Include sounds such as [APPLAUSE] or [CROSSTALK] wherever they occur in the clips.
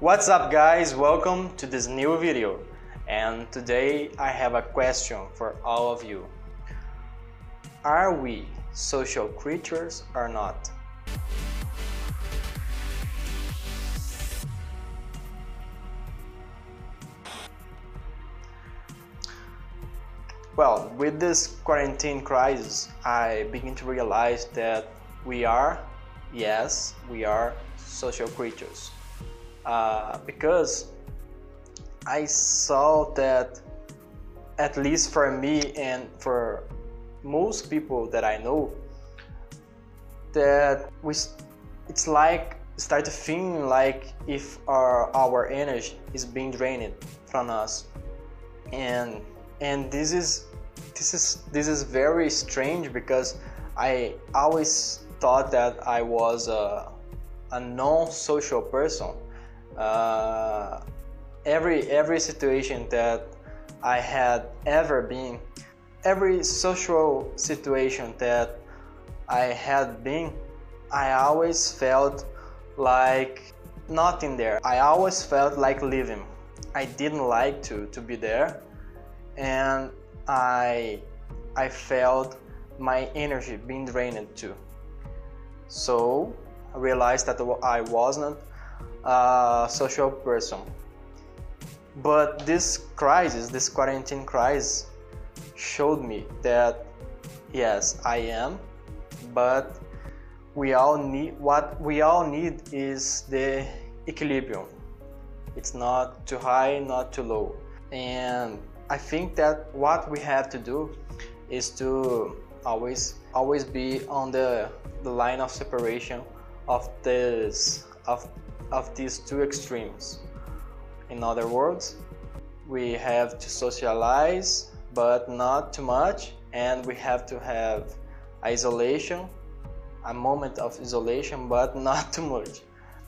What's up guys, welcome to this new video and today I have a question for all of you. Are we social creatures or not? Well, with this quarantine crisis, I begin to realize that we are, yes, we are social creatures. Uh, because I saw that, at least for me and for most people that I know, that we, it's like start to feel like if our our energy is being drained from us, and and this is this is this is very strange because I always thought that I was a, a non-social person. Uh, every every situation that I had ever been, every social situation that I had been, I always felt like nothing there. I always felt like leaving. I didn't like to, to be there and I I felt my energy being drained too. So I realized that I wasn't a social person. But this crisis, this quarantine crisis, showed me that yes, I am, but we all need what we all need is the equilibrium. It's not too high, not too low. And I think that what we have to do is to always always be on the the line of separation of this of of these two extremes. In other words, we have to socialize but not too much and we have to have isolation a moment of isolation but not too much.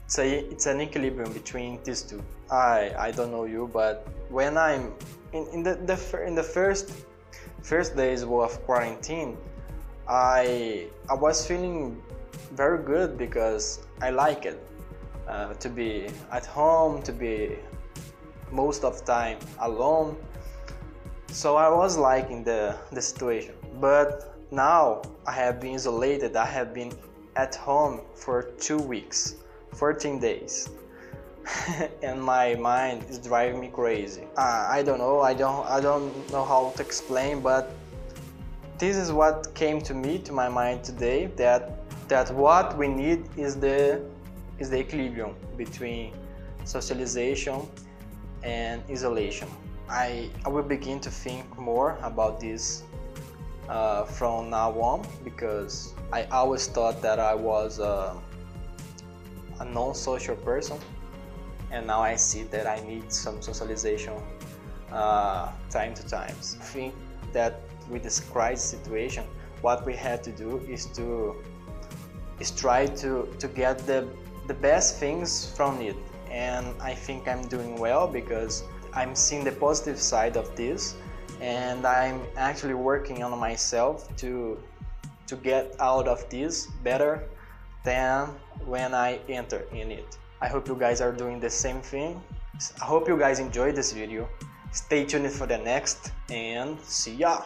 It's a, it's an equilibrium between these two. I i don't know you but when i'm in, in the, the in the first first days of quarantine, I I was feeling very good because I like it uh, to be at home, to be most of the time alone. So I was liking the the situation, but now I have been isolated. I have been at home for two weeks, 14 days. [LAUGHS] and my mind is driving me crazy. Uh, I don't know. I don't. I don't know how to explain, but this is what came to me to my mind today. That that what we need is the is the equilibrium between socialization and isolation. I I will begin to think more about this uh, from now on because I always thought that I was a, a non-social person and now I see that I need some socialization uh, time to time. I think that with this crisis situation, what we have to do is to is try to to get the the best things from it, and I think I'm doing well because I'm seeing the positive side of this, and I'm actually working on myself to to get out of this better than when I enter in it. I hope you guys are doing the same thing. I hope you guys enjoyed this video. Stay tuned for the next and see ya!